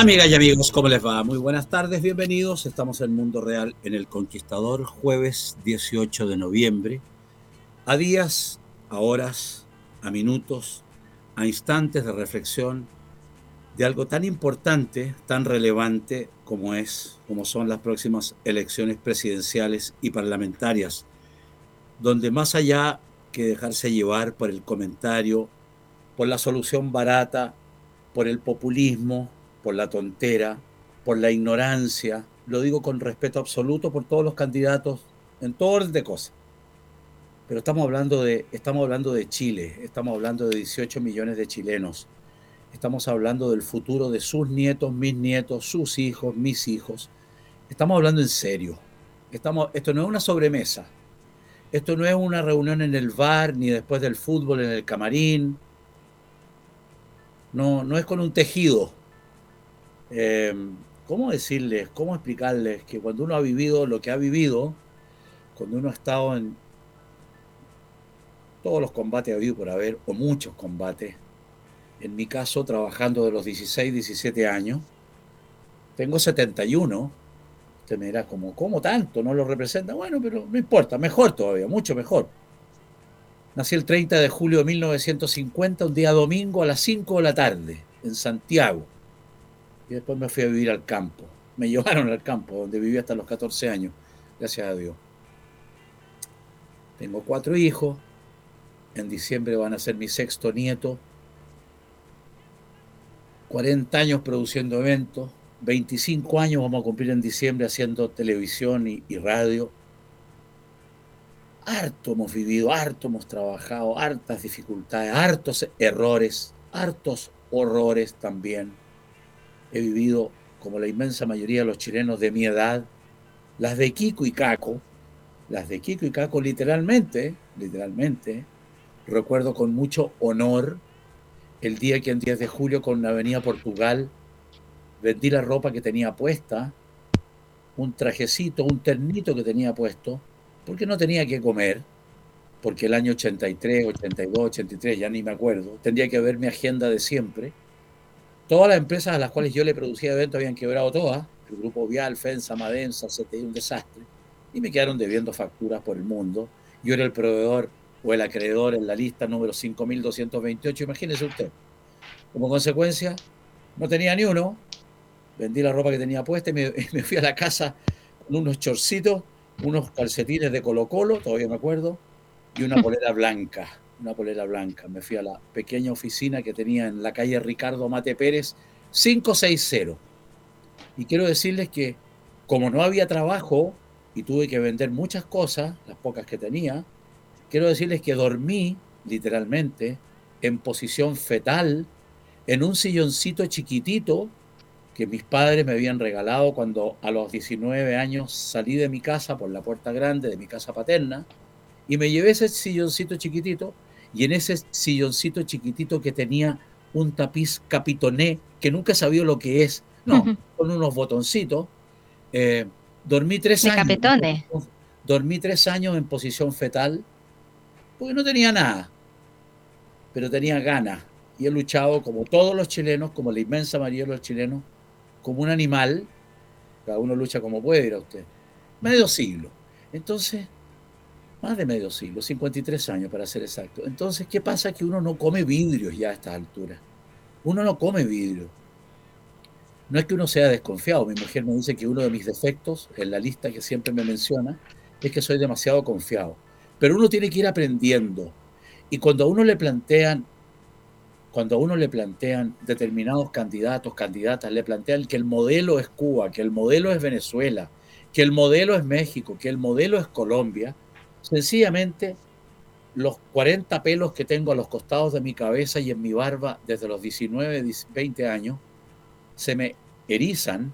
Amigas y amigos, ¿cómo les va? Muy buenas tardes, bienvenidos. Estamos en Mundo Real en El Conquistador, jueves 18 de noviembre. A días, a horas, a minutos, a instantes de reflexión de algo tan importante, tan relevante como es, como son las próximas elecciones presidenciales y parlamentarias, donde más allá que dejarse llevar por el comentario, por la solución barata, por el populismo, por la tontera, por la ignorancia, lo digo con respeto absoluto por todos los candidatos en todo orden de cosas. Pero estamos hablando de estamos hablando de Chile, estamos hablando de 18 millones de chilenos Estamos hablando del futuro de sus nietos, mis nietos, sus hijos, mis hijos. Estamos hablando en serio. Estamos, esto no es una sobremesa. Esto no es una reunión en el bar ni después del fútbol en el camarín. No, no es con un tejido. Eh, ¿Cómo decirles, cómo explicarles que cuando uno ha vivido lo que ha vivido, cuando uno ha estado en todos los combates ha habido por haber, o muchos combates, en mi caso, trabajando de los 16, 17 años. Tengo 71. Usted me dirá, como, ¿cómo tanto? ¿No lo representa? Bueno, pero no importa, mejor todavía, mucho mejor. Nací el 30 de julio de 1950, un día domingo a las 5 de la tarde, en Santiago. Y después me fui a vivir al campo. Me llevaron al campo, donde viví hasta los 14 años, gracias a Dios. Tengo cuatro hijos. En diciembre van a ser mi sexto nieto 40 años produciendo eventos, 25 años vamos a cumplir en diciembre haciendo televisión y, radio. Harto hemos vivido, harto hemos trabajado, hartas dificultades, hartos errores, hartos horrores también. He vivido, como la inmensa mayoría de los chilenos de mi edad, las de Kiko y Caco, las de Kiko y Caco literalmente, literalmente, recuerdo con mucho honor el día que en 10 de julio con la Avenida Portugal vendí la ropa que tenía puesta, un trajecito, un ternito que tenía puesto, porque no tenía que comer, porque el año 83, 82, 83, ya ni me acuerdo, tendría que ver mi agenda de siempre. Todas las empresas a las cuales yo le producía eventos habían quebrado todas, el grupo Vial, FENSA, Madensa, CTI, un desastre, y me quedaron debiendo facturas por el mundo. Yo era el proveedor o el acreedor en la lista número 5228, imagínese usted. Como consecuencia, no tenía ni uno, vendí la ropa que tenía puesta y me, fui a la casa con unos chorcitos, unos calcetines de Colo Colo, todavía me acuerdo, y una polera blanca, una polera blanca. Me fui a la pequeña oficina que tenía en la calle Ricardo Mate Pérez, 560. Y quiero decirles que como no había trabajo y tuve que vender muchas cosas, las pocas que tenía, quiero decirles que dormí, literalmente, en posición fetal, en un silloncito chiquitito que mis padres me habían regalado cuando a los 19 años salí de mi casa por la puerta grande de mi casa paterna y me llevé ese silloncito chiquitito y en ese silloncito chiquitito que tenía un tapiz capitoné que nunca sabía lo que es, no, con unos botoncitos, eh, dormí tres años. Dormí tres años en posición fetal porque no tenía nada, pero tenía ganas. Y he luchado como todos los chilenos, como la inmensa mayoría de los chilenos, como un animal. Cada uno lucha como puede, dirá usted. Medio siglo. Entonces, más de medio siglo, 53 años para ser exacto. Entonces, ¿qué pasa? Que uno no come vidrios ya a estas alturas. Uno no come vidrio. No es que uno sea desconfiado. Mi mujer me dice que uno de mis defectos, en la lista que siempre me menciona, es que soy demasiado confiado. Pero uno tiene que ir aprendiendo. Y cuando a uno le plantean cuando a uno le plantean determinados candidatos, candidatas, le plantean que el modelo es Cuba, que el modelo es Venezuela, que el modelo es México, que el modelo es Colombia, sencillamente los 40 pelos que tengo a los costados de mi cabeza y en mi barba desde los 19, 20 años, se me erizan,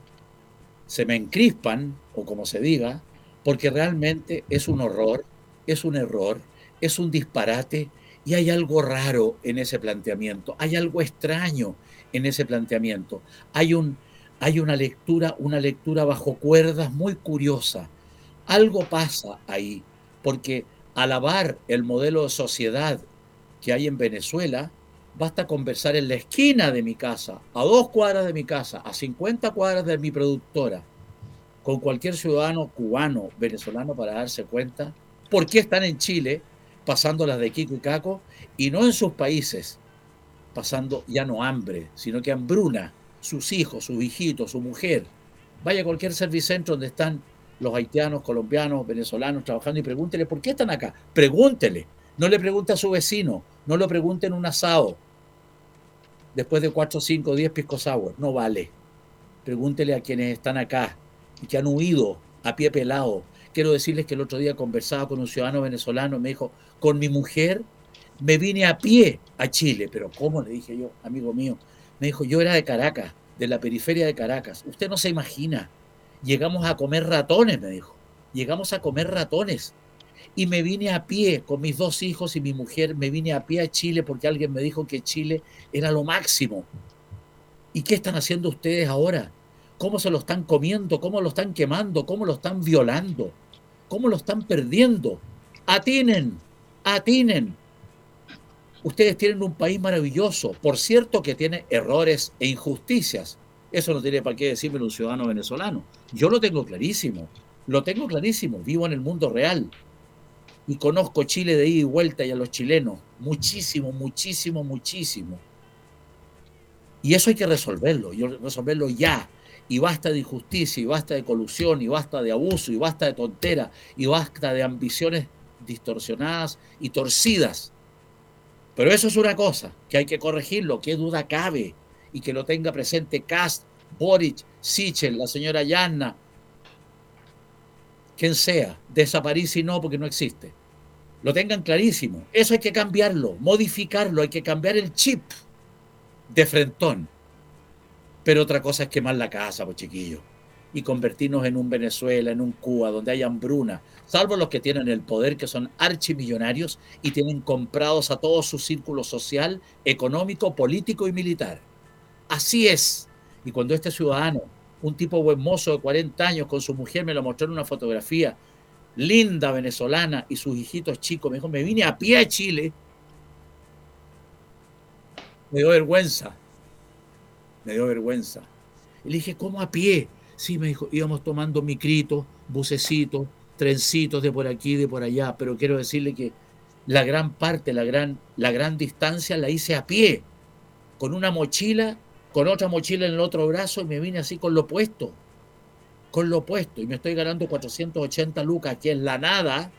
se me encrispan, o como se diga, porque realmente es un horror, es un error, es un disparate y hay algo raro en ese planteamiento, hay algo extraño en ese planteamiento. Hay, un, hay una lectura, una lectura bajo cuerdas muy curiosa. Algo pasa ahí, porque alabar el modelo de sociedad que hay en Venezuela, basta conversar en la esquina de mi casa, a dos cuadras de mi casa, a 50 cuadras de mi productora, con cualquier ciudadano cubano, venezolano, para darse cuenta por qué están en Chile pasando las de Kiko y Caco y no en sus países pasando ya no hambre, sino que hambruna, sus hijos, sus hijitos, su mujer. Vaya a cualquier servicentro donde están los haitianos, colombianos, venezolanos trabajando y pregúntele por qué están acá. Pregúntele. No le pregunte a su vecino, no lo pregunte en un asado. Después de 4, 5, 10 pisco sour, no vale. Pregúntele a quienes están acá y que han huido a pie pelado. Quiero decirles que el otro día conversaba con un ciudadano venezolano, me dijo, con mi mujer me vine a pie a Chile, pero ¿cómo? Le dije yo, amigo mío. Me dijo, yo era de Caracas, de la periferia de Caracas. Usted no se imagina. Llegamos a comer ratones, me dijo. Llegamos a comer ratones. Y me vine a pie con mis dos hijos y mi mujer, me vine a pie a Chile porque alguien me dijo que Chile era lo máximo. ¿Y qué están haciendo ustedes ahora? ¿Cómo se lo están comiendo? ¿Cómo lo están quemando? ¿Cómo lo están violando? ¿Cómo lo están perdiendo? Atinen, atinen. Ustedes tienen un país maravilloso, por cierto que tiene errores e injusticias. Eso no tiene para qué decirme un ciudadano venezolano. Yo lo tengo clarísimo, lo tengo clarísimo, vivo en el mundo real y conozco Chile de ida y vuelta y a los chilenos, muchísimo, muchísimo, muchísimo. Y eso hay que resolverlo, y resolverlo ya. Y basta de injusticia, y basta de colusión, y basta de abuso, y basta de tontera, y basta de ambiciones distorsionadas y torcidas pero eso es una cosa que hay que corregirlo, qué duda cabe, y que lo tenga presente Cast, Boric, Sichel, la señora Yanna, quien sea, desaparece y no porque no existe. Lo tengan clarísimo. Eso hay que cambiarlo, modificarlo, hay que cambiar el chip de frentón. Pero otra cosa es quemar la casa, pues chiquillos y convertirnos en un Venezuela, en un Cuba, donde hay hambruna, salvo los que tienen el poder, que son archimillonarios y tienen comprados a todo su círculo social, económico, político y militar. Así es. Y cuando este ciudadano, un tipo buen mozo de 40 años, con su mujer, me lo mostró en una fotografía, linda venezolana, y sus hijitos chicos, me dijo, me vine a pie a Chile, me dio vergüenza, me dio vergüenza. Y le dije, ¿cómo a pie? Sí, me dijo, íbamos tomando micritos, bucecitos, trencitos de por aquí, de por allá, pero quiero decirle que la gran parte, la gran, la gran distancia la hice a pie, con una mochila, con otra mochila en el otro brazo y me vine así con lo opuesto, con lo opuesto, y me estoy ganando 480 lucas, que es la nada,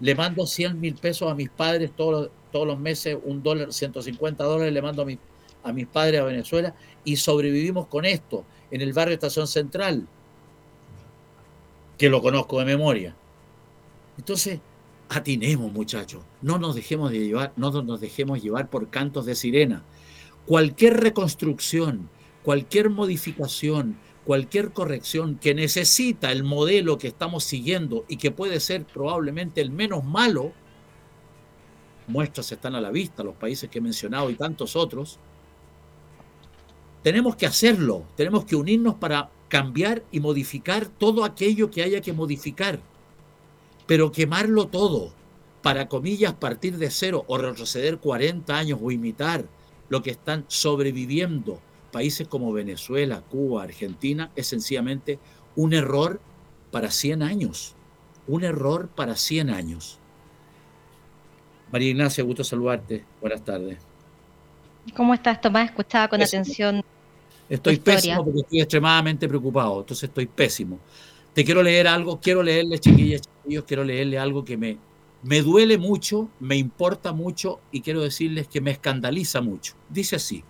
le mando 100 mil pesos a mis padres todos, todos los meses, un dólar, 150 dólares le mando a, mi, a mis padres a Venezuela y sobrevivimos con esto en el barrio Estación Central, que lo conozco de memoria. Entonces, atinemos, muchachos, no nos dejemos de llevar, no nos dejemos llevar por cantos de sirena. Cualquier reconstrucción, cualquier modificación, cualquier corrección que necesita el modelo que estamos siguiendo y que puede ser probablemente el menos malo, muestras están a la vista, los países que he mencionado y tantos otros, tenemos que hacerlo, tenemos que unirnos para cambiar y modificar todo aquello que haya que modificar, pero quemarlo todo, para comillas, partir de cero o retroceder 40 años o imitar lo que están sobreviviendo países como Venezuela, Cuba, Argentina, es sencillamente un error para 100 años, un error para 100 años. María Ignacia, gusto saludarte. Buenas tardes. ¿Cómo estás, Tomás? Escuchaba con atención Estoy pésimo porque estoy extremadamente preocupado, entonces estoy pésimo. Te quiero leer algo, quiero leerle, chiquillas, chiquillos, quiero leerle algo que me, me duele mucho, me importa mucho y quiero decirles que me escandaliza mucho. Dice así,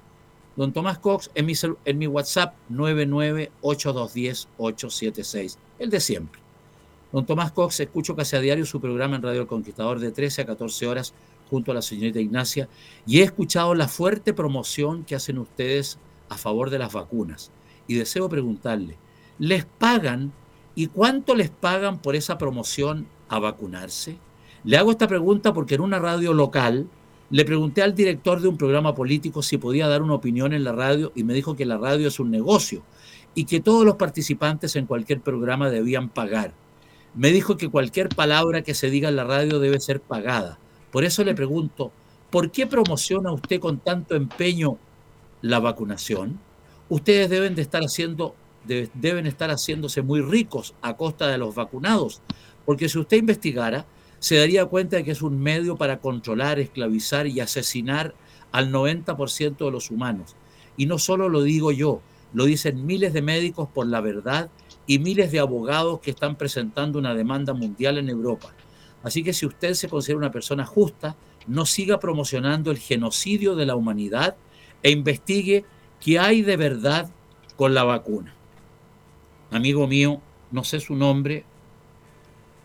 don Tomás Cox en mi, en mi WhatsApp 998210876, el de siempre. Don Tomás Cox, escucho casi a diario su programa en Radio El Conquistador de 13 a 14 horas junto a la señorita Ignacia y he escuchado la fuerte promoción que hacen ustedes a favor de las vacunas. Y deseo preguntarle, ¿les pagan y cuánto les pagan por esa promoción a vacunarse? Le hago esta pregunta porque en una radio local le pregunté al director de un programa político si podía dar una opinión en la radio y me dijo que la radio es un negocio y que todos los participantes en cualquier programa debían pagar. Me dijo que cualquier palabra que se diga en la radio debe ser pagada. Por eso le pregunto, ¿por qué promociona usted con tanto empeño la vacunación? Ustedes deben de estar haciendo deben estar haciéndose muy ricos a costa de los vacunados, porque si usted investigara, se daría cuenta de que es un medio para controlar, esclavizar y asesinar al 90% de los humanos. Y no solo lo digo yo, lo dicen miles de médicos por la verdad y miles de abogados que están presentando una demanda mundial en Europa. Así que si usted se considera una persona justa, no siga promocionando el genocidio de la humanidad e investigue qué hay de verdad con la vacuna. Amigo mío, no sé su nombre,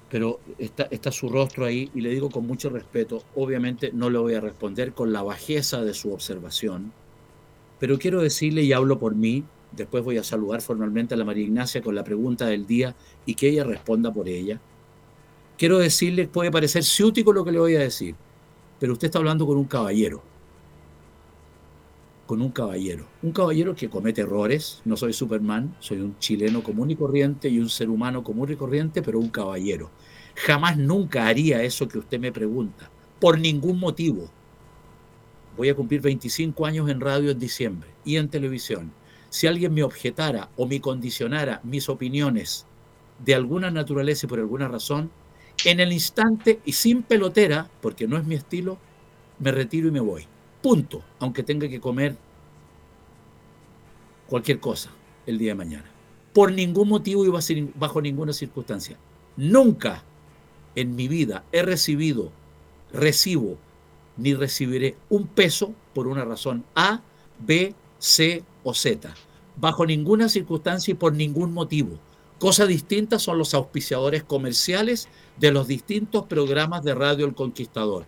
pero está, su rostro ahí y le digo con mucho respeto, obviamente no le voy a responder con la bajeza de su observación, pero quiero decirle y hablo por mí, después voy a saludar formalmente a la María Ignacia con la pregunta del día y que ella responda por ella. Quiero decirle, puede parecer ciútico lo que le voy a decir, pero usted está hablando con un caballero con un caballero. Un caballero que comete errores, no soy Superman, soy un chileno común y corriente y un ser humano común y corriente, pero un caballero. Jamás nunca haría eso que usted me pregunta, por ningún motivo. Voy a cumplir 25 años en radio en diciembre y en televisión. Si alguien me objetara o me condicionara mis opiniones de alguna naturaleza y por alguna razón, en el instante y sin pelotera, porque no es mi estilo, me retiro y me voy. Punto, aunque tenga que comer cualquier cosa el día de mañana. Por ningún motivo y bajo ninguna circunstancia. Nunca en mi vida he recibido, recibo, ni recibiré un peso por una razón A, B, C o Z. Bajo ninguna circunstancia y por ningún motivo. Cosa distinta son los auspiciadores comerciales de los distintos programas de Radio El Conquistador.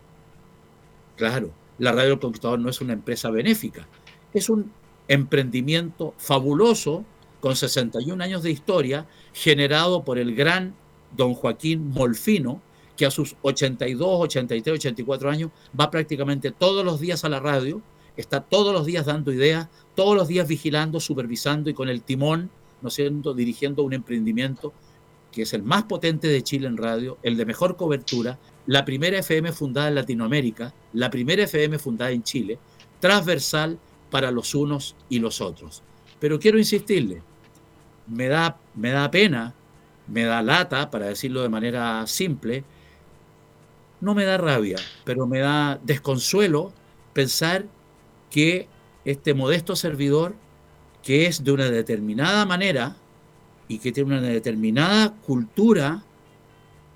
Claro, la Radio El Conquistador no es una empresa benéfica, es un emprendimiento fabuloso con 61 años de historia, generado por el gran don Joaquín Molfino, que a sus 82, 83, 84 años va prácticamente todos los días a la radio, está todos los días dando ideas, todos los días vigilando, supervisando y con el timón, ¿no siendo dirigiendo un emprendimiento que es el más potente de Chile en radio, el de mejor cobertura, la primera FM fundada en Latinoamérica, la primera FM fundada en Chile, transversal para los unos y los otros. Pero quiero insistirle, me da, me da pena, me da lata, para decirlo de manera simple, no me da rabia, pero me da desconsuelo pensar que este modesto servidor, que es de una determinada manera y que tiene una determinada cultura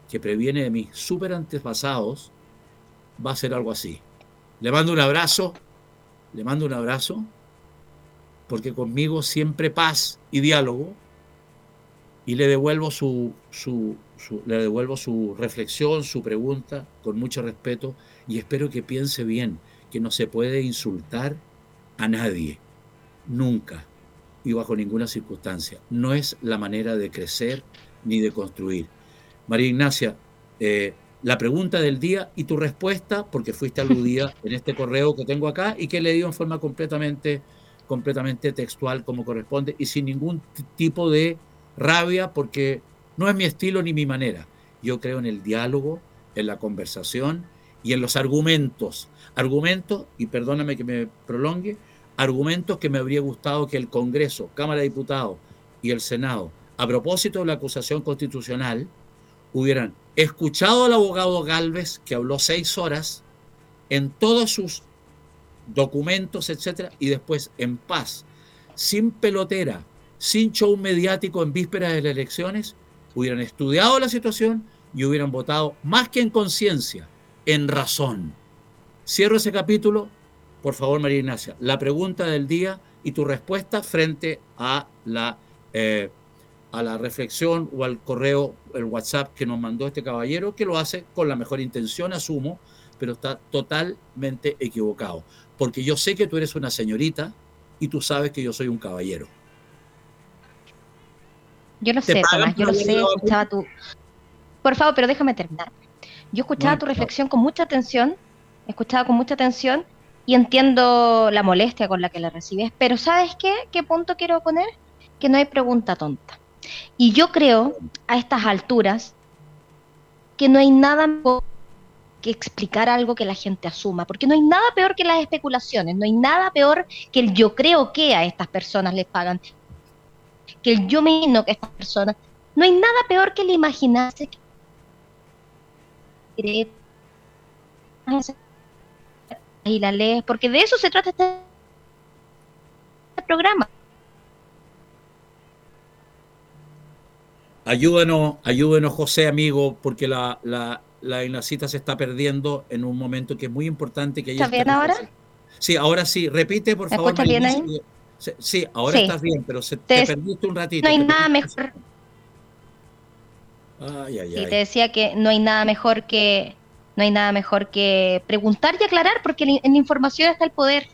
que previene de mis super antepasados, va a ser algo así. Le mando un abrazo le mando un abrazo, porque conmigo siempre paz y diálogo, y le devuelvo su, su, le devuelvo su reflexión, su pregunta, con mucho respeto, y espero que piense bien que no se puede insultar a nadie, nunca y bajo ninguna circunstancia. No es la manera de crecer ni de construir. María Ignacia, eh, la pregunta del día y tu respuesta, porque fuiste aludida en este correo que tengo acá y que le dio en forma completamente, completamente textual como corresponde y sin ningún tipo de rabia, porque no es mi estilo ni mi manera. Yo creo en el diálogo, en la conversación y en los argumentos. Argumentos, y perdóname que me prolongue, argumentos que me habría gustado que el Congreso, Cámara de Diputados y el Senado, a propósito de la acusación constitucional, hubieran escuchado al abogado Galvez, que habló seis horas, en todos sus documentos, etcétera, y después en paz, sin pelotera, sin show mediático en vísperas de las elecciones, hubieran estudiado la situación y hubieran votado más que en conciencia, en razón. Cierro ese capítulo. Por favor, María Ignacia, la pregunta del día y tu respuesta frente a la, eh, a la reflexión o al correo, el WhatsApp que nos mandó este caballero, que lo hace con la mejor intención, asumo, pero está totalmente equivocado. Porque yo sé que tú eres una señorita y tú sabes que yo soy un caballero. Yo lo sé, Tomás, yo lo sé, escuchaba tu... Por favor, pero déjame terminar. Yo escuchaba tu reflexión con mucha atención, escuchaba con mucha atención y entiendo la molestia con la que la recibes, pero ¿sabes qué? ¿Qué punto quiero poner? Que no hay pregunta tonta. Y yo creo, a estas alturas, que no hay nada mejor que explicar algo que la gente asuma, porque no hay nada peor que las especulaciones, no hay nada peor que el yo creo que a estas personas les pagan, que el yo me imagino que estas personas, no hay nada peor que el imaginarse que y la ley, porque de eso se trata este programa. Ayúdenos, ayúdenos José, amigo, porque la, la, la cita se está perdiendo en un momento que es muy importante que ¿Estás bien ahora? Sí, ahora sí. Repite, por favor. ¿Estás bien ahí? Sí, ahora estás bien, pero se, te, perdiste un ratito. No hay nada mejor. Ay, ay, sí, te decía que no hay nada mejor que no hay nada mejor que preguntar y aclarar, porque en la información está el poder.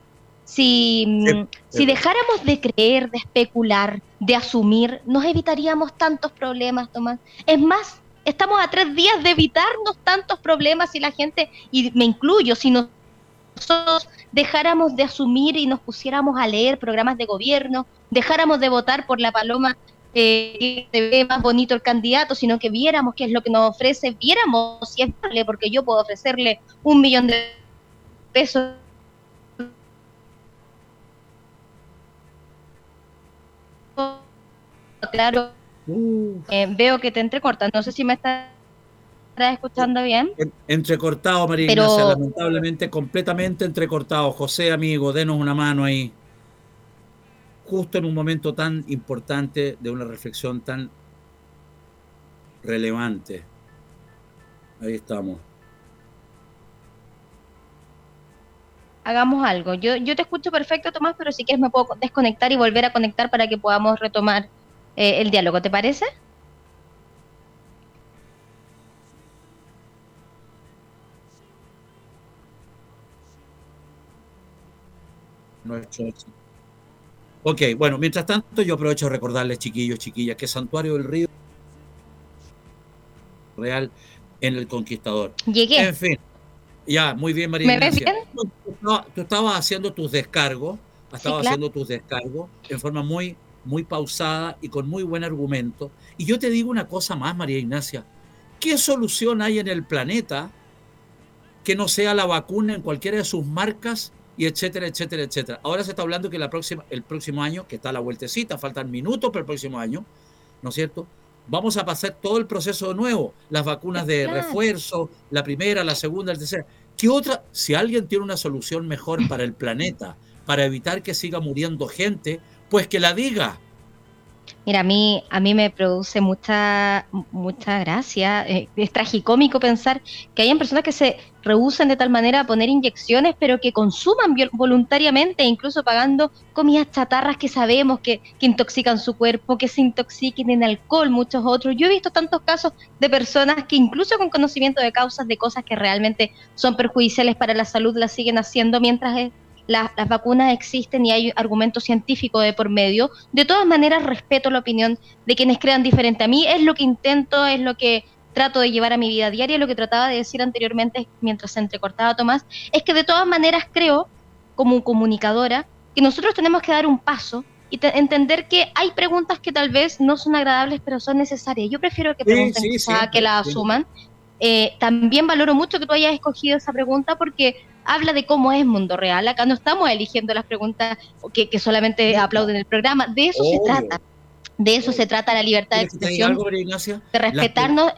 Si, mm, si dejáramos de creer, de especular, de asumir, nos evitaríamos tantos problemas, Tomás. Es más, estamos a tres días de evitarnos tantos problemas si la gente, y me incluyo, si nosotros dejáramos de asumir y nos pusiéramos a leer programas de gobierno, dejáramos de votar por la paloma eh, que se ve más bonito el candidato, sino que viéramos qué es lo que nos ofrece, viéramos si es porque yo puedo ofrecerle un millón de pesos. Claro, uh. eh, veo que te entrecortas, no sé si me estás escuchando bien. Entrecortado, María Ignacia, lamentablemente completamente entrecortado. José, amigo, denos una mano ahí justo en un momento tan importante de una reflexión tan relevante. Ahí estamos. Hagamos algo. Yo, yo te escucho perfecto, Tomás, pero si quieres me puedo desconectar y volver a conectar para que podamos retomar eh, el diálogo. ¿Te parece? No Ok, bueno, mientras tanto yo aprovecho de recordarles, chiquillos, chiquillas, que Santuario del Río Real en El Conquistador. Llegué. En fin, ya, muy bien, María. ¿Me Tú, estabas haciendo tus descargos, estabas haciendo tus descargos en forma muy, muy pausada y con muy buen argumento. Y yo te digo una cosa más, María Ignacia. ¿Qué solución hay en el planeta que no sea la vacuna en cualquiera de sus marcas y etcétera, etcétera, etcétera. Ahora se está hablando que la próxima, el próximo año, que está la vueltecita, faltan minutos para el próximo año, ¿no es cierto? Vamos a pasar todo el proceso de nuevo, las vacunas de refuerzo, la primera, la segunda, la tercera. ¿Qué otra? Si alguien tiene una solución mejor para el planeta, para evitar que siga muriendo gente, pues que la diga. Mira, a mí, a mí me produce mucha, mucha gracia. Eh, es tragicómico pensar que hayan personas que se rehúsan de tal manera a poner inyecciones, pero que consuman voluntariamente, incluso pagando comidas chatarras que sabemos que, que intoxican su cuerpo, que se intoxiquen en alcohol, muchos otros. Yo he visto tantos casos de personas que incluso con conocimiento de causas de cosas que realmente son perjudiciales para la salud las siguen haciendo mientras las, vacunas existen y hay argumento científico de por medio. De todas maneras, respeto la opinión de quienes crean diferente. A mí es lo que intento, es lo que trato de llevar a mi vida diaria, lo que trataba de decir anteriormente mientras se entrecortaba Tomás, es que de todas maneras creo, como comunicadora, que nosotros tenemos que dar un paso y entender que hay preguntas que tal vez no son agradables, pero son necesarias. Yo prefiero que pregunten que la asuman. Eh, también valoro mucho que tú hayas escogido esa pregunta porque habla de cómo es mundo real. Acá no estamos eligiendo las preguntas que, que solamente aplauden el programa. De eso se trata. De eso se trata la libertad de expresión. de respetarnos.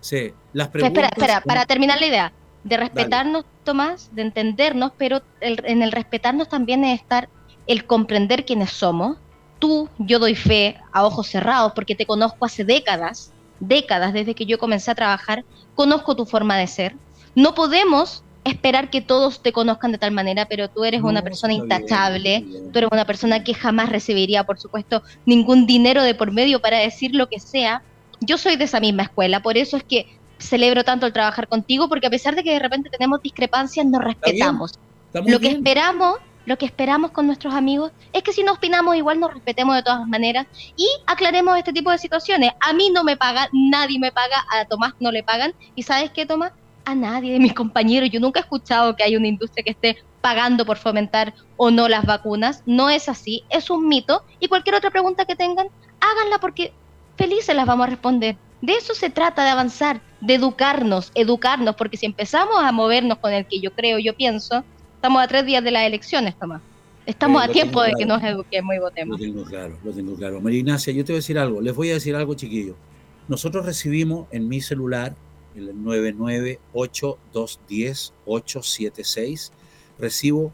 sí, las preguntas. Espera, espera, para terminar la idea. De respetarnos, Tomás, de entendernos, pero en el respetarnos también es estar el comprender quiénes somos. Tú, yo doy fe a ojos cerrados porque te conozco hace décadas décadas desde que yo comencé a trabajar, conozco tu forma de ser. No podemos esperar que todos te conozcan de tal manera, pero tú eres una persona intachable, tú eres una persona que jamás recibiría, por supuesto, ningún dinero de por medio para decir lo que sea. Yo soy de esa misma escuela, por eso es que celebro tanto el trabajar contigo, porque a pesar de que de repente tenemos discrepancias, nos respetamos. Lo que esperamos lo que esperamos con nuestros amigos es que si nos opinamos igual nos respetemos de todas maneras y aclaremos este tipo de situaciones. A mí no me paga, nadie me paga, a Tomás no le pagan. ¿Y sabes qué, Tomás? A nadie de mis compañeros. Yo nunca he escuchado que hay una industria que esté pagando por fomentar o no las vacunas. No es así, es un mito. Y cualquier otra pregunta que tengan, háganla porque felices las vamos a responder. De eso se trata de avanzar, de educarnos, educarnos, porque si empezamos a movernos con el que yo creo, yo pienso, estamos a tres días de las elecciones, Tomás. Estamos a tiempo de que nos eduquemos y votemos. Lo tengo claro, lo tengo claro. María Ignacia, yo te voy a decir algo, les voy a decir algo, chiquillo. Nosotros recibimos en mi celular el 998-210-876. Recibo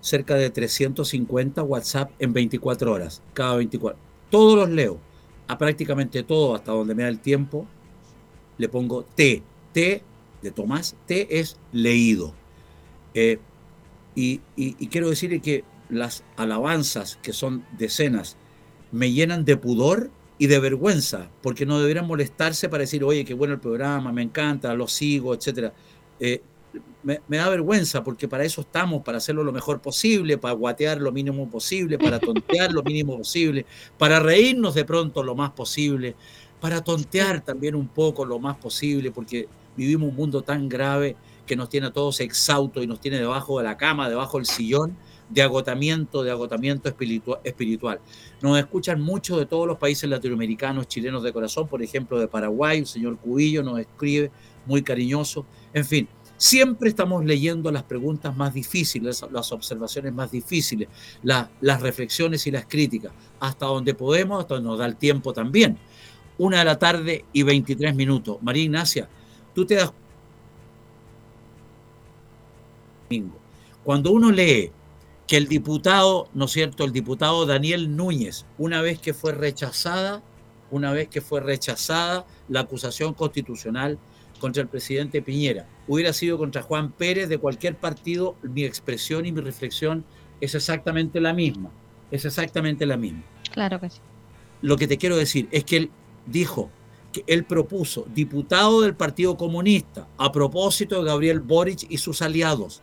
cerca de 350 WhatsApp en 24 horas, cada 24. Todos los leo, a prácticamente todo, hasta donde me da el tiempo, le pongo T. T de Tomás, T es leído. Eh, y, y quiero decirle que las alabanzas, que son decenas, me llenan de pudor y de vergüenza, porque no deberían molestarse para decir, oye, qué bueno el programa, me encanta, lo sigo, etc. Eh, me, da vergüenza, porque para eso estamos, para hacerlo lo mejor posible, para guatear lo mínimo posible, para tontear lo mínimo posible, para reírnos de pronto lo más posible, para tontear también un poco lo más posible, porque vivimos un mundo tan grave que nos tiene a todos exhaustos y nos tiene debajo de la cama, debajo del sillón, de agotamiento, de agotamiento espiritual. Nos escuchan mucho de todos los países latinoamericanos, chilenos de corazón, por ejemplo, de Paraguay, el señor Cubillo nos escribe, muy cariñoso. En fin, siempre estamos leyendo las preguntas más difíciles, las observaciones más difíciles, las reflexiones y las críticas, hasta donde podemos, hasta donde nos da el tiempo también. Una de la tarde y 23 minutos. María Ignacia, tú te das cuando uno lee que el diputado, ¿no es cierto?, el diputado Daniel Núñez, una vez que fue rechazada, una vez que fue rechazada la acusación constitucional contra el presidente Piñera, hubiera sido contra Juan Pérez de cualquier partido, mi expresión y mi reflexión es exactamente la misma, es exactamente la misma. Claro que sí. Lo que te quiero decir es que él dijo que él propuso diputado del Partido Comunista a propósito de Gabriel Boric y sus aliados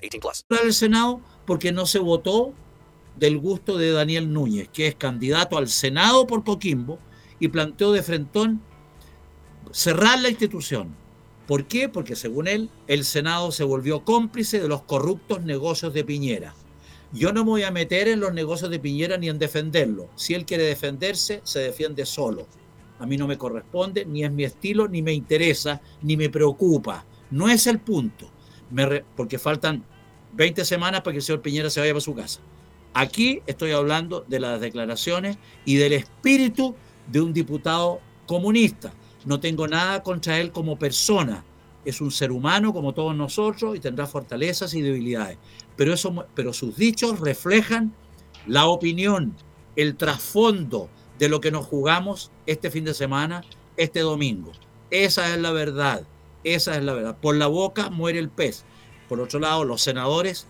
18 plus. El Senado porque no se votó del gusto de Daniel Núñez, que es candidato al Senado por Coquimbo y planteó de frentón cerrar la institución. ¿Por qué? Porque según él, el Senado se volvió cómplice de los corruptos negocios de Piñera. Yo no me voy a meter en los negocios de Piñera ni en defenderlo. Si él quiere defenderse, se defiende solo. A mí no me corresponde, ni es mi estilo, ni me interesa, ni me preocupa. No es el punto. Porque faltan 20 semanas para que el señor Piñera se vaya para su casa. Aquí estoy hablando de las declaraciones y del espíritu de un diputado comunista. No tengo nada contra él como persona. Es un ser humano como todos nosotros y tendrá fortalezas y debilidades pero, eso, pero sus dichos reflejan la opinión, el trasfondo de lo que nos jugamos este fin de semana, este domingo. Esa es la verdad, esa es la verdad. Por la boca muere el pez. Por otro lado, los senadores,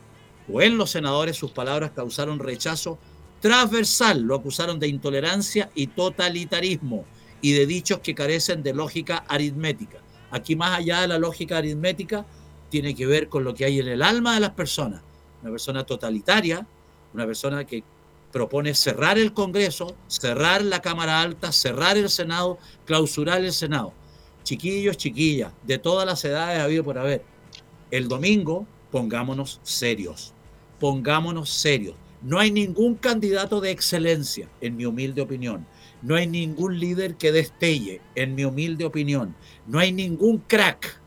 o en los senadores, sus palabras causaron rechazo transversal. Lo acusaron de intolerancia y totalitarismo y de dichos que carecen de lógica aritmética. Aquí más allá de la lógica aritmética tiene que ver con lo que hay en el alma de las personas. Una persona totalitaria, una persona que propone cerrar el Congreso, cerrar la Cámara Alta, cerrar el Senado, clausurar el Senado. Chiquillos, chiquillas, de todas las edades ha habido por haber. El domingo pongámonos serios, pongámonos serios. No hay ningún candidato de excelencia, en mi humilde opinión. No hay ningún líder que destelle, en mi humilde opinión. No hay ningún crack.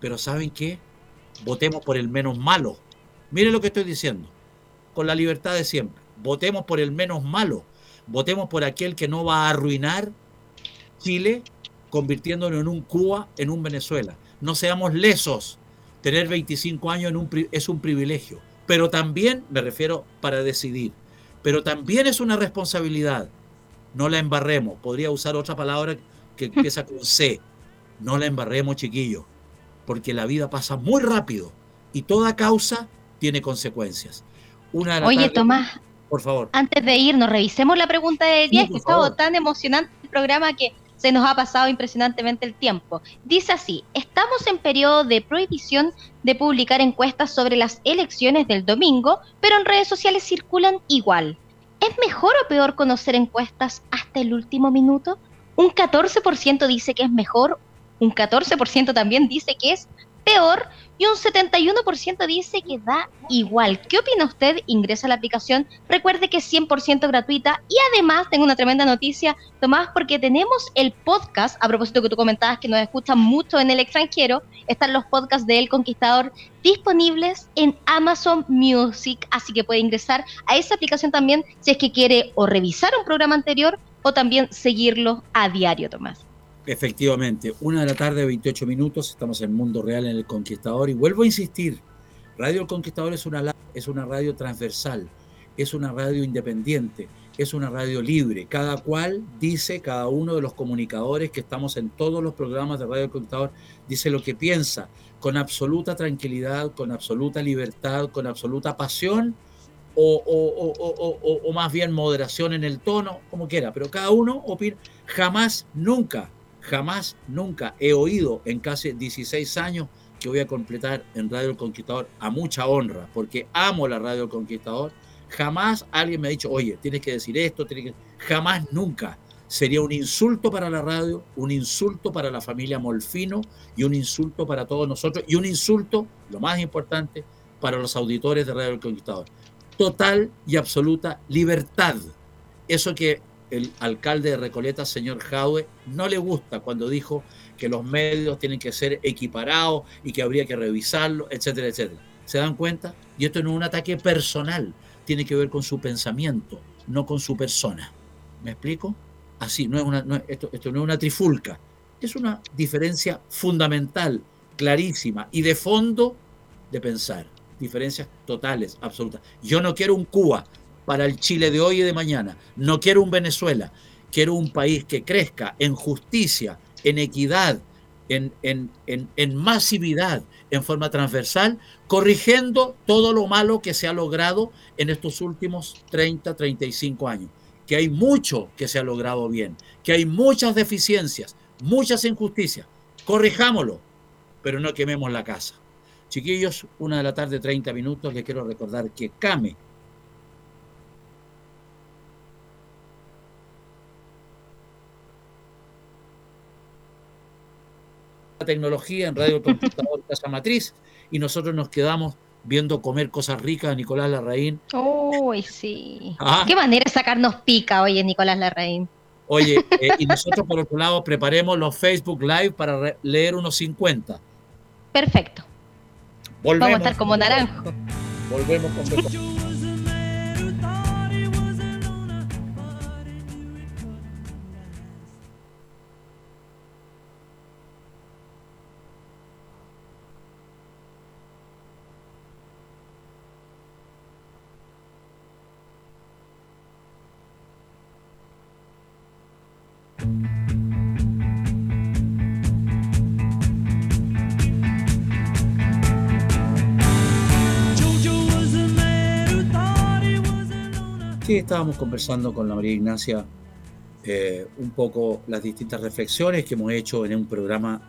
Pero ¿saben qué? Votemos por el menos malo. Miren lo que estoy diciendo. Con la libertad de siempre. Votemos por el menos malo. Votemos por aquel que no va a arruinar Chile convirtiéndonos en un Cuba, en un Venezuela. No seamos lesos. Tener 25 años es un privilegio. Pero también, me refiero para decidir, pero también es una responsabilidad no la embarremos. Podría usar otra palabra que empieza con C. No la embarremos, chiquillos, porque la vida pasa muy rápido y toda causa tiene consecuencias. Una Oye, Tomás, por favor. Antes de irnos, revisemos la pregunta de 10, que estaba tan emocionante el programa que se nos ha pasado impresionantemente el tiempo. Dice así, estamos en periodo de prohibición de publicar encuestas sobre las elecciones del domingo, pero en redes sociales circulan igual. ¿Es mejor o peor conocer encuestas hasta el último minuto? Un 14% dice que es mejor, un 14% también dice que es peor y un 71% dice que da igual. ¿Qué opina usted? Ingresa a la aplicación. Recuerde que es 100% gratuita y además tengo una tremenda noticia, Tomás, porque tenemos el podcast, a propósito que tú comentabas que nos escuchan mucho en el extranjero, están los podcasts de El Conquistador disponibles en Amazon Music, así que puede ingresar a esa aplicación también si es que quiere o revisar un programa anterior o también seguirlo a diario, Tomás. Efectivamente, una de la tarde, 28 minutos, estamos en Mundo Real en El Conquistador y vuelvo a insistir, Radio El Conquistador es una, es una radio transversal, es una radio independiente, es una radio libre. Cada cual dice, cada uno de los comunicadores que estamos en todos los programas de Radio El Conquistador, dice lo que piensa, con absoluta tranquilidad, con absoluta libertad, con absoluta pasión o, o, o, más bien moderación en el tono, como quiera, pero cada uno opina, jamás, nunca Jamás, nunca he oído en casi 16 años que voy a completar en Radio El Conquistador a mucha honra, porque amo la Radio El Conquistador. Jamás alguien me ha dicho, oye, tienes que decir esto, tienes que... jamás, nunca. Sería un insulto para la radio, un insulto para la familia Molfino y un insulto para todos nosotros y un insulto, lo más importante, para los auditores de Radio El Conquistador. Total y absoluta libertad. Eso que el alcalde de Recoleta, señor Jaue, no le gusta cuando dijo que los medios tienen que ser equiparados y que habría que revisarlo, etcétera, etcétera. ¿Se dan cuenta? Y esto no es un ataque personal, tiene que ver con su pensamiento, no con su persona. ¿Me explico? Así, no es una, esto, esto no es una trifulca, es una diferencia fundamental, clarísima y de fondo de pensar. Diferencias totales, absolutas. Yo no quiero un Cuba, para el Chile de hoy y de mañana. No quiero un Venezuela, quiero un país que crezca en justicia, en equidad, en, en, masividad, en forma transversal, corrigiendo todo lo malo que se ha logrado en estos últimos 30, 35 años. Que hay mucho que se ha logrado bien, que hay muchas deficiencias, muchas injusticias. Corrijámoslo, pero no quememos la casa. Chiquillos, una de la tarde, 30 minutos, les quiero recordar que CAME tecnología en Radio Computador Casa Matriz y nosotros nos quedamos viendo comer cosas ricas a Nicolás Larraín. Uy, sí. Ah. Qué manera de sacarnos pica, oye, Nicolás Larraín. Oye, eh, y nosotros por otro lado preparemos los Facebook Live para leer unos 50. Perfecto. Vamos a estar como naranjo. Volvemos con Sí, estábamos conversando con la María Ignacia eh, un poco las distintas reflexiones que hemos hecho en un programa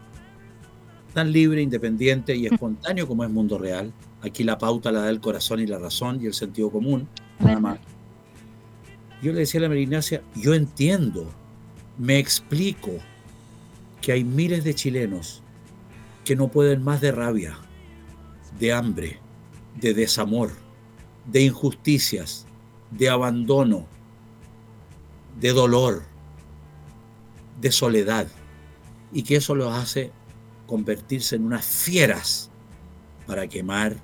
tan libre, independiente y mm. espontáneo como es Mundo Real. Aquí la pauta la da el corazón y la razón y el sentido común, nada más. Yo le decía a la María Ignacia, yo entiendo me explico que hay miles de chilenos que no pueden más de rabia, de hambre, de desamor, de injusticias, de abandono, de dolor, de soledad, y que eso los hace convertirse en unas fieras para quemar,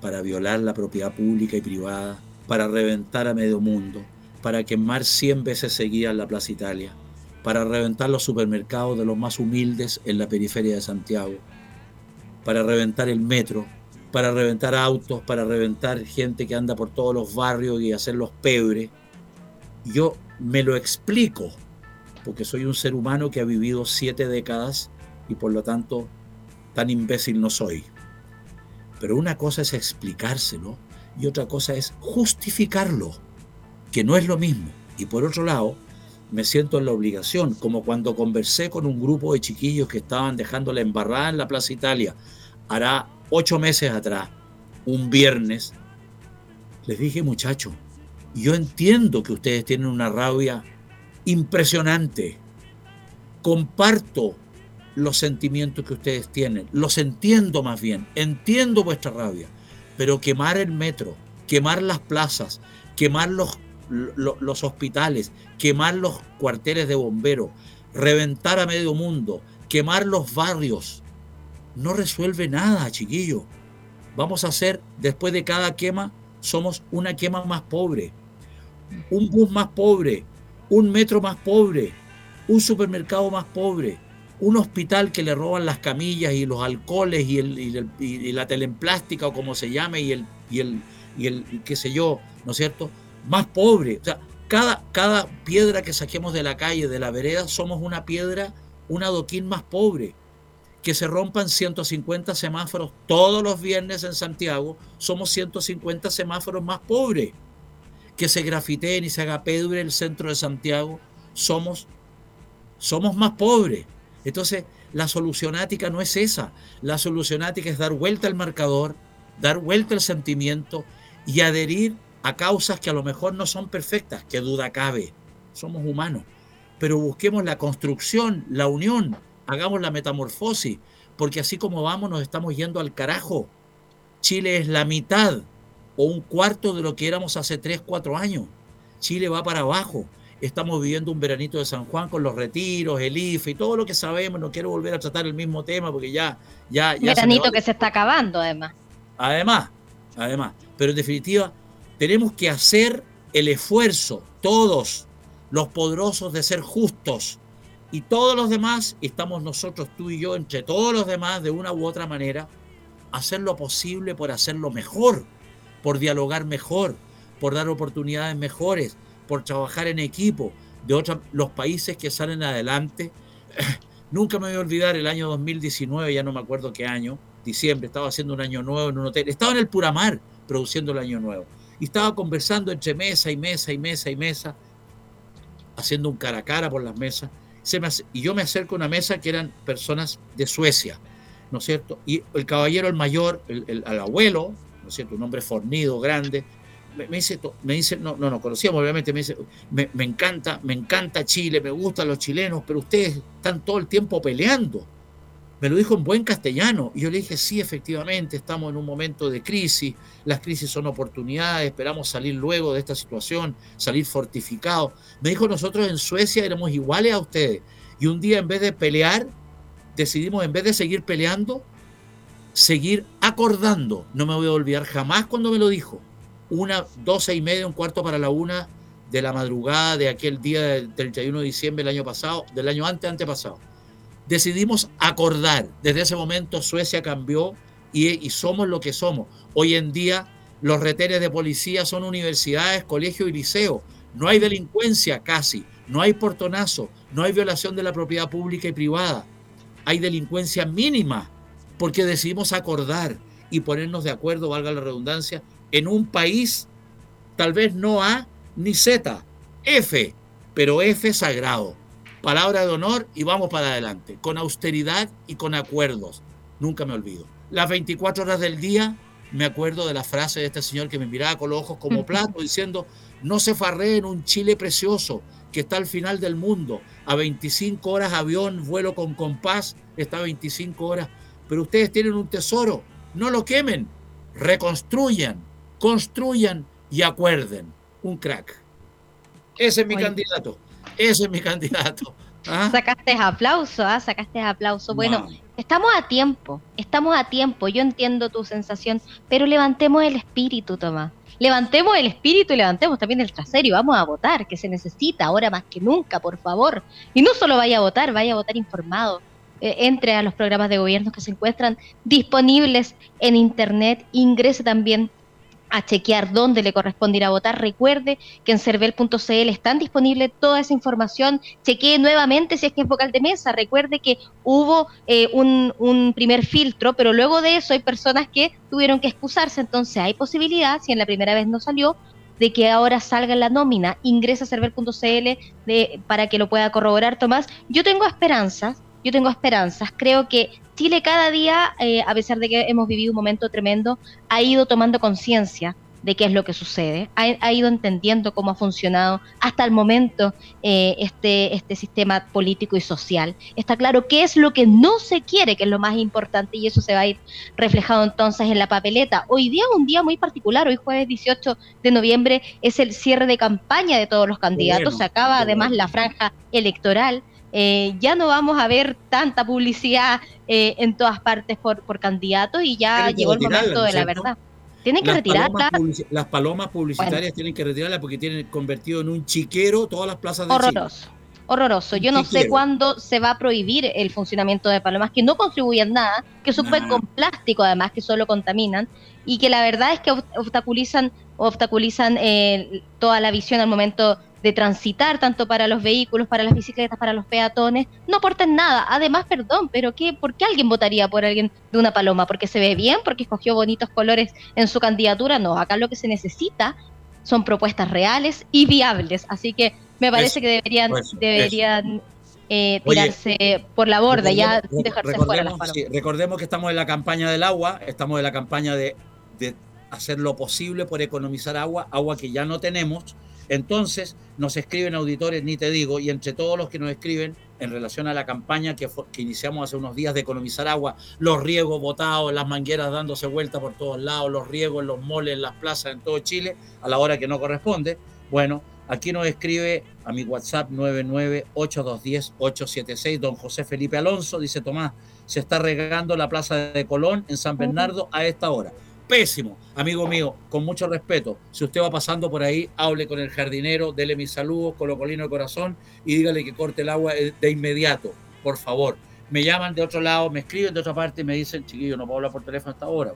para violar la propiedad pública y privada, para reventar a medio mundo, para quemar 100 veces seguidas la Plaza Italia, para reventar los supermercados de los más humildes en la periferia de Santiago, para reventar el metro, para reventar autos, para reventar gente que anda por todos los barrios y hacerlos pebre. Yo me lo explico, porque soy un ser humano que ha vivido siete décadas y por lo tanto tan imbécil no soy. Pero una cosa es explicárselo y otra cosa es justificarlo, que no es lo mismo. Y por otro lado, me siento en la obligación, como cuando conversé con un grupo de chiquillos que estaban dejando la embarrada en la Plaza Italia, hará ocho meses atrás, un viernes, les dije, muchachos, yo entiendo que ustedes tienen una rabia impresionante. Comparto los sentimientos que ustedes tienen, los entiendo más bien, entiendo vuestra rabia, pero quemar el metro, quemar las plazas, quemar los, los, hospitales, quemar los cuarteles de bomberos, reventar a medio mundo, quemar los barrios, no resuelve nada, chiquillo. Vamos a hacer, después de cada quema, somos una quema más pobre, un bus más pobre, un metro más pobre, un supermercado más pobre, un hospital que le roban las camillas y los alcoholes y, el, la telemplástica o como se llame y el, y el, y el qué sé yo, ¿no es cierto? Más pobre. O sea, cada, cada piedra que saquemos de la calle, de la vereda, somos una piedra, un adoquín más pobre. Que se rompan 150 semáforos todos los viernes en Santiago, somos 150 semáforos más pobres. Que se grafiteen y se haga pedre el centro de Santiago, somos, somos más pobres. Entonces, la solucionática no es esa. La solucionática es dar vuelta al marcador, dar vuelta al sentimiento y adherir a causas que a lo mejor no son perfectas, que duda cabe. Somos humanos. Pero busquemos la construcción, la unión, hagamos la metamorfosis, porque así como vamos nos estamos yendo al carajo. Chile es la mitad o un cuarto de lo que éramos hace 3, 4 años. Chile va para abajo estamos viviendo un veranito de San Juan con los retiros, el IFE y todo lo que sabemos. No quiero volver a tratar el mismo tema porque ya. ya, ya veranito que se está acabando, además. Además, además. Pero en definitiva, tenemos que hacer el esfuerzo, todos los poderosos, de ser justos. Y todos los demás, estamos nosotros, tú y yo, entre todos los demás, de una u otra manera, hacer lo posible por hacerlo mejor, por dialogar mejor, por dar oportunidades mejores, por trabajar en equipo de otros los países que salen adelante. Nunca me voy a olvidar el año 2019, ya no me acuerdo qué año, diciembre, estaba haciendo un año nuevo en un hotel, estaba en el Puramar produciendo el año nuevo y estaba conversando entre mesa y mesa y mesa y mesa, haciendo un cara a cara por las mesas. Se me, y yo me acerco a una mesa que eran personas de Suecia, ¿no es cierto? Y el caballero, el mayor, el, el, el abuelo, ¿no es cierto? Un hombre fornido, grande, me, dice, me dice, no, no nos conocíamos, obviamente, me dice, me, me, encanta, me encanta Chile, me gustan los chilenos, pero ustedes están todo el tiempo peleando. Me lo dijo en buen castellano. Y yo le dije, sí, efectivamente, estamos en un momento de crisis, las crisis son oportunidades, esperamos salir luego de esta situación, salir fortificados. Me dijo, nosotros en Suecia éramos iguales a ustedes. Y un día, en vez de pelear, decidimos, en vez de seguir peleando, seguir acordando. No me voy a olvidar jamás cuando me lo dijo una, doce y media, un cuarto para la una de la madrugada de aquel día del 31 de diciembre del año pasado, del año antes, antepasado. Decidimos acordar. Desde ese momento Suecia cambió y, somos lo que somos. Hoy en día los retenes de policía son universidades, colegios y liceos. No hay delincuencia casi, no hay portonazo, no hay violación de la propiedad pública y privada. Hay delincuencia mínima porque decidimos acordar y ponernos de acuerdo, valga la redundancia, en un país tal vez no A, ni Z, F, pero F sagrado. Palabra de honor y vamos para adelante, con austeridad y con acuerdos. Nunca me olvido. Las 24 horas del día me acuerdo de la frase de este señor que me miraba con los ojos como plato diciendo, no se farreen un Chile precioso que está al final del mundo, a 25 horas avión, vuelo con compás, está a 25 horas, pero ustedes tienen un tesoro, no lo quemen, reconstruyan, construyan y acuerden. Un crack. Ese es mi candidato, ese es mi candidato. ¿Ah? Sacaste aplauso, ¿ah? sacaste aplauso. Bueno, estamos a tiempo, estamos a tiempo. Yo entiendo tu sensación, pero levantemos el espíritu, Tomás levantemos el espíritu y levantemos también el trasero y vamos a votar, que se necesita ahora más que nunca, por favor. Y no solo vaya a votar, vaya a votar informado. Eh, entre a los programas de gobierno que se encuentran disponibles en Internet, ingrese también a chequear dónde le corresponde ir a votar. Recuerde que en cervel.cl están disponible toda esa información. Chequee nuevamente si es que es vocal de mesa. Recuerde que hubo eh, un, primer filtro, pero luego de eso hay personas que tuvieron que excusarse. Entonces hay posibilidad, si en la primera vez no salió, de que ahora salga la nómina. Ingresa a cervel.cl para que lo pueda corroborar Tomás. Yo tengo esperanzas. Yo tengo esperanzas. Creo que Chile cada día, eh, a pesar de que hemos vivido un momento tremendo, ha ido tomando conciencia de qué es lo que sucede, ha, ido entendiendo cómo ha funcionado hasta el momento eh, este, este sistema político y social. Está claro qué es lo que no se quiere, que es lo más importante, y eso se va a ir reflejado entonces en la papeleta. Hoy día es un día muy particular, hoy jueves 18 de noviembre es el cierre de campaña de todos los candidatos, se acaba además la franja electoral. Eh, ya no vamos a ver tanta publicidad eh, en todas partes por, por candidatos y ya llegó el momento de la verdad. Tienen que retirarla. las palomas publicitarias tienen que retirarla porque tienen convertido en un chiquero todas las plazas de Horroroso. Horroroso. Yo no sé cuándo se va a prohibir el funcionamiento de palomas que no contribuyen nada, que suben con plástico además, que solo contaminan, y que la verdad es que obstaculizan, obstaculizan eh, toda la visión al momento de transitar tanto para los vehículos, para las bicicletas, para los peatones, no aportan nada. Además, perdón, pero ¿qué, ¿por qué alguien votaría por alguien de una paloma? ¿Porque se ve bien? ¿Porque escogió bonitos colores en su candidatura? No, acá lo que se necesita son propuestas reales y viables. Así que me parece que deberían, deberían eh, tirarse por la borda, ya dejarse fuera las palomas. recordemos que estamos en la campaña del agua, estamos en la campaña de, de hacer lo posible por economizar agua, agua que ya no tenemos entonces nos escriben auditores, ni te digo, y entre todos los que nos escriben en relación a la campaña que, iniciamos hace unos días de economizar agua, los riegos botados, las mangueras dándose vuelta por todos lados, los riegos los moles, las plazas, en todo Chile, a la hora que no corresponde. Bueno, aquí nos escribe a mi WhatsApp 998210876, don José Felipe Alonso, dice Tomás, se está regando la plaza de Colón en San Bernardo a esta hora pésimo. Amigo mío, con mucho respeto, si usted va pasando por ahí, hable con el jardinero, dele mis saludos, colocolino de corazón y dígale que corte el agua eh, de inmediato, por favor. Me llaman de otro lado, me escriben de otra parte y me dicen, chiquillo, no puedo hablar por teléfono hasta ahora,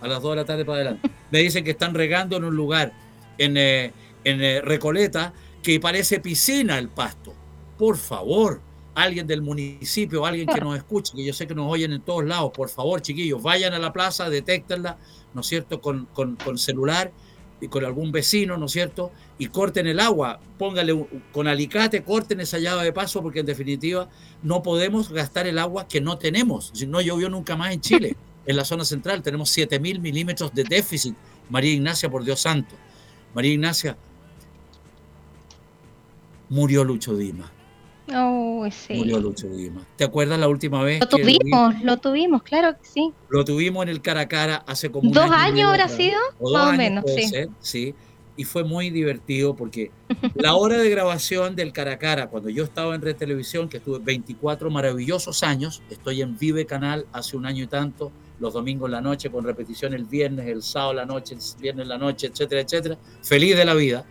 a las 2 de la tarde para adelante. Me dicen que están regando en un lugar, en, eh, en eh, Recoleta, que parece piscina el pasto. Por favor, alguien del municipio, alguien que nos escuche, que yo sé que nos oyen en todos lados, por favor, chiquillos, vayan a la plaza, detéctenla, ¿no es cierto?, con, con, celular y con algún vecino, ¿no es cierto?, y corten el agua, pónganle con alicate, corten esa llave de paso, porque en definitiva no podemos gastar el agua que no tenemos. No llovió nunca más en Chile, en la zona central, tenemos 7 mil milímetros de déficit. María Ignacia, por Dios santo. María Ignacia, murió Lucho Dima Oh, sí. Murió Lucho ¿Te acuerdas la última vez? Lo tuvimos, lo tuvimos, claro que sí. Lo tuvimos en el cara a cara hace como ¿Dos años habrá sido? Más o menos, sí. sí. Y fue muy divertido porque la hora de grabación del cara a cara, cuando yo estaba en Red Televisión, que estuve 24 maravillosos años, estoy en Vive Canal hace un año y tanto, los domingos en la noche, con repetición el viernes, el sábado en la noche, el viernes en la noche, etcétera, etcétera. Feliz de la vida.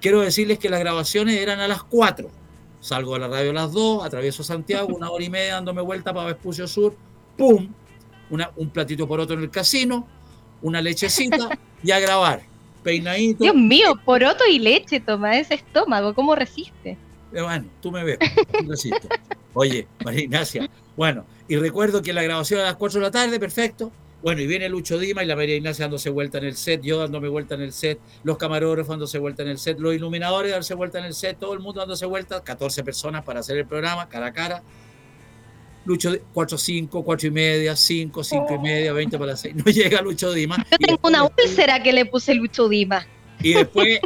Quiero decirles que las grabaciones eran a las 4 Salgo de la radio a las 2, atravieso Santiago, una hora y media dándome vuelta para Vespucio Sur, ¡pum! Una, un platito por otro en el casino, una lechecita y a grabar. Peinadito. Dios mío, poroto y leche, toma ese estómago, ¿cómo resiste? Eh, bueno, tú me ves, resisto. Oye, María Ignacia. Bueno, y recuerdo que la grabación a las 4 de la tarde, perfecto. Bueno, y viene Lucho Dima y la María Ignacia dándose vuelta en el set, yo dándome vuelta en el set, los camarógrafos dándose vuelta en el set, los iluminadores dándose vuelta en el set, todo el mundo dándose vuelta, 14 personas para hacer el programa, cara a cara. Lucho 4, 5, 4 y media, 5, 5 y media, 20 para las 6. No llega Lucho Dima. Yo tengo una úlcera que le puse Lucho Dima. Y después,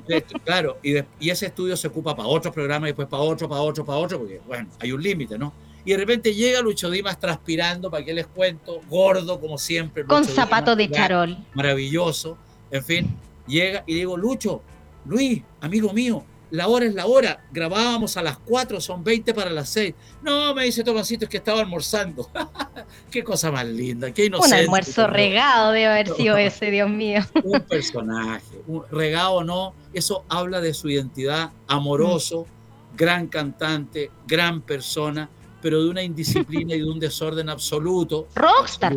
claro, y, y, ese estudio se ocupa para otros programas, y después para otro, para otro, para otro, porque, bueno, hay un límite, ¿no? Y de repente llega Lucho Dimas transpirando, para que les cuento, gordo como siempre. Con zapatos de charol. Maravilloso. En fin, llega y digo, Lucho, Luis, amigo mío, la hora es la hora. Grabábamos a las 4, son 20 para las 6. No, me dice Tomasito, es que estaba almorzando. qué cosa más linda, qué inocente. Un almuerzo regado debe haber sido ese, Dios mío. un personaje, un regado no, eso habla de su identidad amoroso, mm. gran cantante, gran persona pero de una indisciplina y de un desorden absoluto. Rockstar.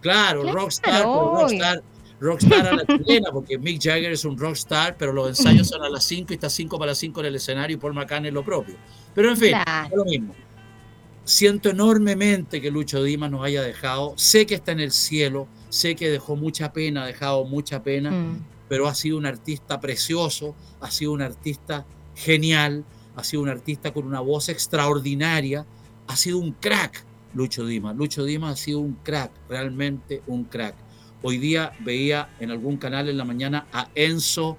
Claro, rockstar, rockstar, rockstar a la chilena, porque Mick Jagger es un rockstar, pero los ensayos son a las 5 y está 5 para las 5 en el escenario y Paul McCartney lo propio. Pero en fin, es lo mismo. Siento enormemente que Lucho Dimas nos haya dejado. Sé que está en el cielo, sé que dejó mucha pena, ha dejado mucha pena, mm. pero ha sido un artista precioso, ha sido un artista genial, ha sido un artista con una voz extraordinaria, ha sido un crack Lucho Dimas. Lucho Dimas ha sido un crack, realmente un crack. Hoy día veía en algún canal en la mañana a Enzo,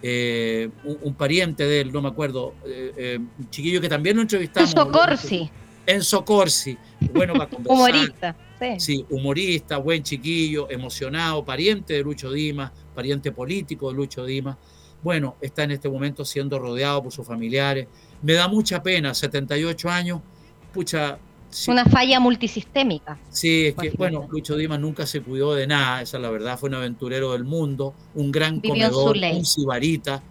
eh, un, pariente de él, no me acuerdo, eh, eh, un chiquillo que también lo entrevistamos. Enzo Corsi. Enzo Corsi, bueno para conversar. humorista. Sí. sí, humorista, buen chiquillo, emocionado, pariente de Lucho Dimas, pariente político de Lucho Dimas bueno, está en este momento siendo rodeado por sus familiares. Me da mucha pena, 78 años, pucha. Una falla multisistémica. Sí, es que, bueno, Lucho Dimas nunca se cuidó de nada, esa es la verdad, fue un aventurero del mundo, un gran comedor, un sibarita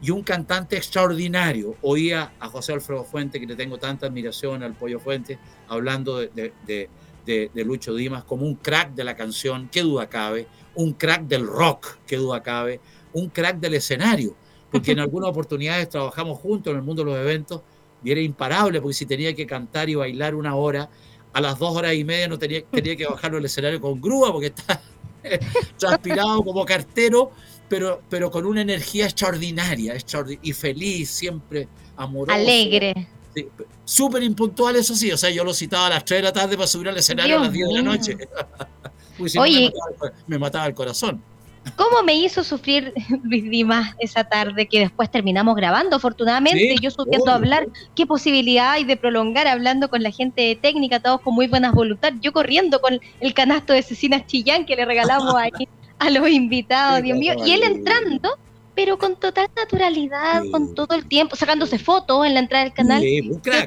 y un cantante extraordinario. Oía a José Alfredo Fuente, que le tengo tanta admiración al Pollo Fuente, hablando de, de Lucho Dimas como un crack de la canción, qué duda cabe, un crack del rock, qué duda cabe, un crack del escenario, porque en algunas oportunidades trabajamos juntos en el mundo de los eventos y era imparable, porque si tenía que cantar y bailar una hora, a las dos horas y media no tenía, tenía que bajarlo al escenario con grúa porque está transpirado como cartero, pero, pero con una energía extraordinaria, y feliz, siempre amoroso. Alegre. Súper impuntual, eso sí, o sea, yo lo citaba a las 3 de la tarde para subir al escenario a las 10 de la noche. Oye, me mataba el corazón. ¿Cómo me hizo sufrir Luis Dimas esa tarde que después terminamos grabando? Afortunadamente, yo subiendo a hablar, qué posibilidad hay de prolongar hablando con la gente técnica, todos con muy buenas voluntades. Yo corriendo con el canasto de cecinas Chillán que le regalamos ahí a los invitados, Dios mío. Y él entrando, pero con total naturalidad, con todo el tiempo, sacándose fotos en la entrada del canal.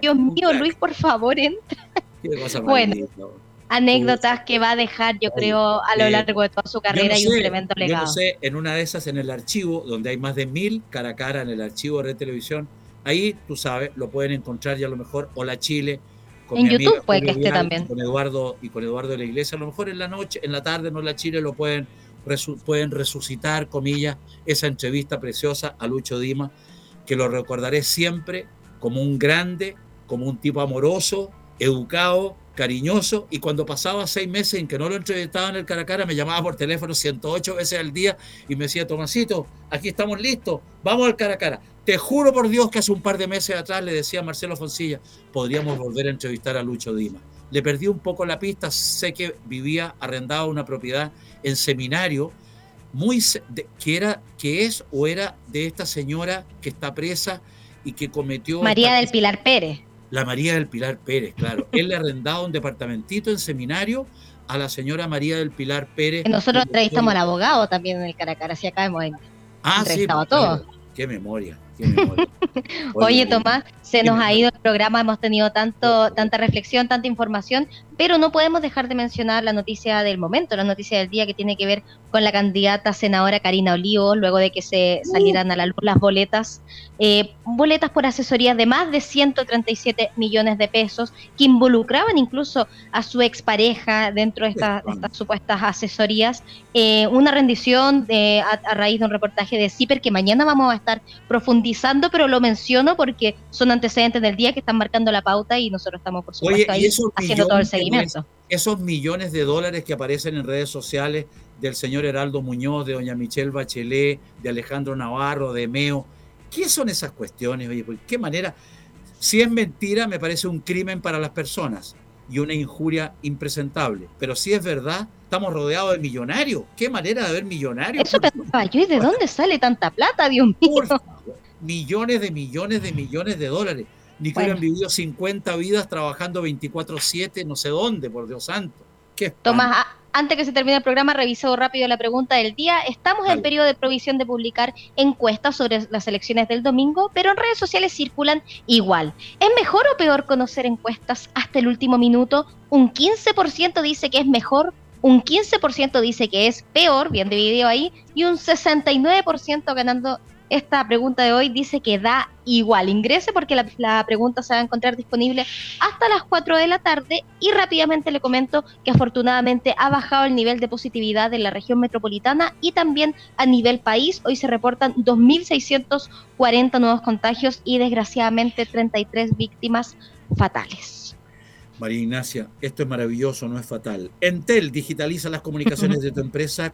Dios mío, Luis, por favor, entra. bueno anécdotas que va a dejar, yo creo, a lo largo de toda su carrera y un tremendo legado. Yo no sé, en una de esas, en el archivo, donde hay más de mil cara a cara en el archivo de televisión, ahí, tú sabes, lo pueden encontrar ya a lo mejor, Hola Chile, con en YouTube puede que esté también. Con Eduardo y con Eduardo de la Iglesia, a lo mejor en la noche, en la tarde, en Hola Chile, lo pueden, pueden resucitar, comillas, esa entrevista preciosa a Lucho Dima, que lo recordaré siempre como un grande, como un tipo amoroso, educado, cariñoso y cuando pasaba seis meses en que no lo entrevistaba en el cara a cara, me llamaba por teléfono 108 veces al día y me decía, Tomasito, aquí estamos listos, vamos al cara a cara. Te juro por Dios que hace un par de meses atrás le decía a Marcelo Foncilla, podríamos volver a entrevistar a Lucho Dima. Le perdí un poco la pista, sé que vivía arrendado una propiedad en seminario, muy que era que es o era de esta señora que está presa y que cometió María del Pilar Pérez la María del Pilar Pérez, claro. Él le arrendaba un departamentito en seminario a la señora María del Pilar Pérez. nosotros entrevistamos al abogado también en el Caracara, así acá hemos ah, sí, todo. Qué memoria. Oye, Tomás, se nos ha ido el programa, hemos tenido tanto, tanta reflexión, tanta información, pero no podemos dejar de mencionar la noticia del momento, la noticia del día que tiene que ver con la candidata senadora Karina Olivo, luego de que se salieran a la luz las boletas, eh, boletas por asesorías de más de 137 millones de pesos, que involucraban incluso a su expareja dentro de, estas supuestas asesorías. Eh, una rendición de, a, raíz de un reportaje de CIPER que mañana vamos a estar profundizando, pero lo menciono porque son antecedentes del día que están marcando la pauta y nosotros estamos, por supuesto, ahí haciendo todo el seguimiento. esos millones de dólares que aparecen en redes sociales del señor Heraldo Muñoz, de doña Michelle Bachelet, de Alejandro Navarro, de Meo, ¿qué son esas cuestiones? Oye, ¿qué manera? Si es mentira, me parece un crimen para las personas y una injuria impresentable. Pero si es verdad, estamos rodeados de millonarios. ¿Qué manera de haber millonarios? Eso pensaba yo, ¿y de dónde sale tanta plata, Dios mío? Millones de millones de millones de dólares. Ni que hubieran vivido 50 vidas trabajando 24-7, no sé dónde, por Dios santo. ¿Qué Tomás, antes que se termine el programa, reviso rápido la pregunta del día. Estamos en periodo de provisión de publicar encuestas sobre las elecciones del domingo, pero en redes sociales circulan igual. ¿Es mejor o peor conocer encuestas hasta el último minuto? Un 15% dice que es mejor, un 15% dice que es peor, bien dividido ahí, y un 69% ganando esta pregunta de hoy dice que da igual. Ingrese porque la, pregunta se va a encontrar disponible hasta las 4 de la tarde y rápidamente le comento que afortunadamente ha bajado el nivel de positividad en la región metropolitana y también a nivel país. Hoy se reportan 2.640 nuevos contagios y desgraciadamente 33 víctimas fatales. María Ignacia, esto es maravilloso, no es fatal. Entel digitaliza las comunicaciones de tu empresa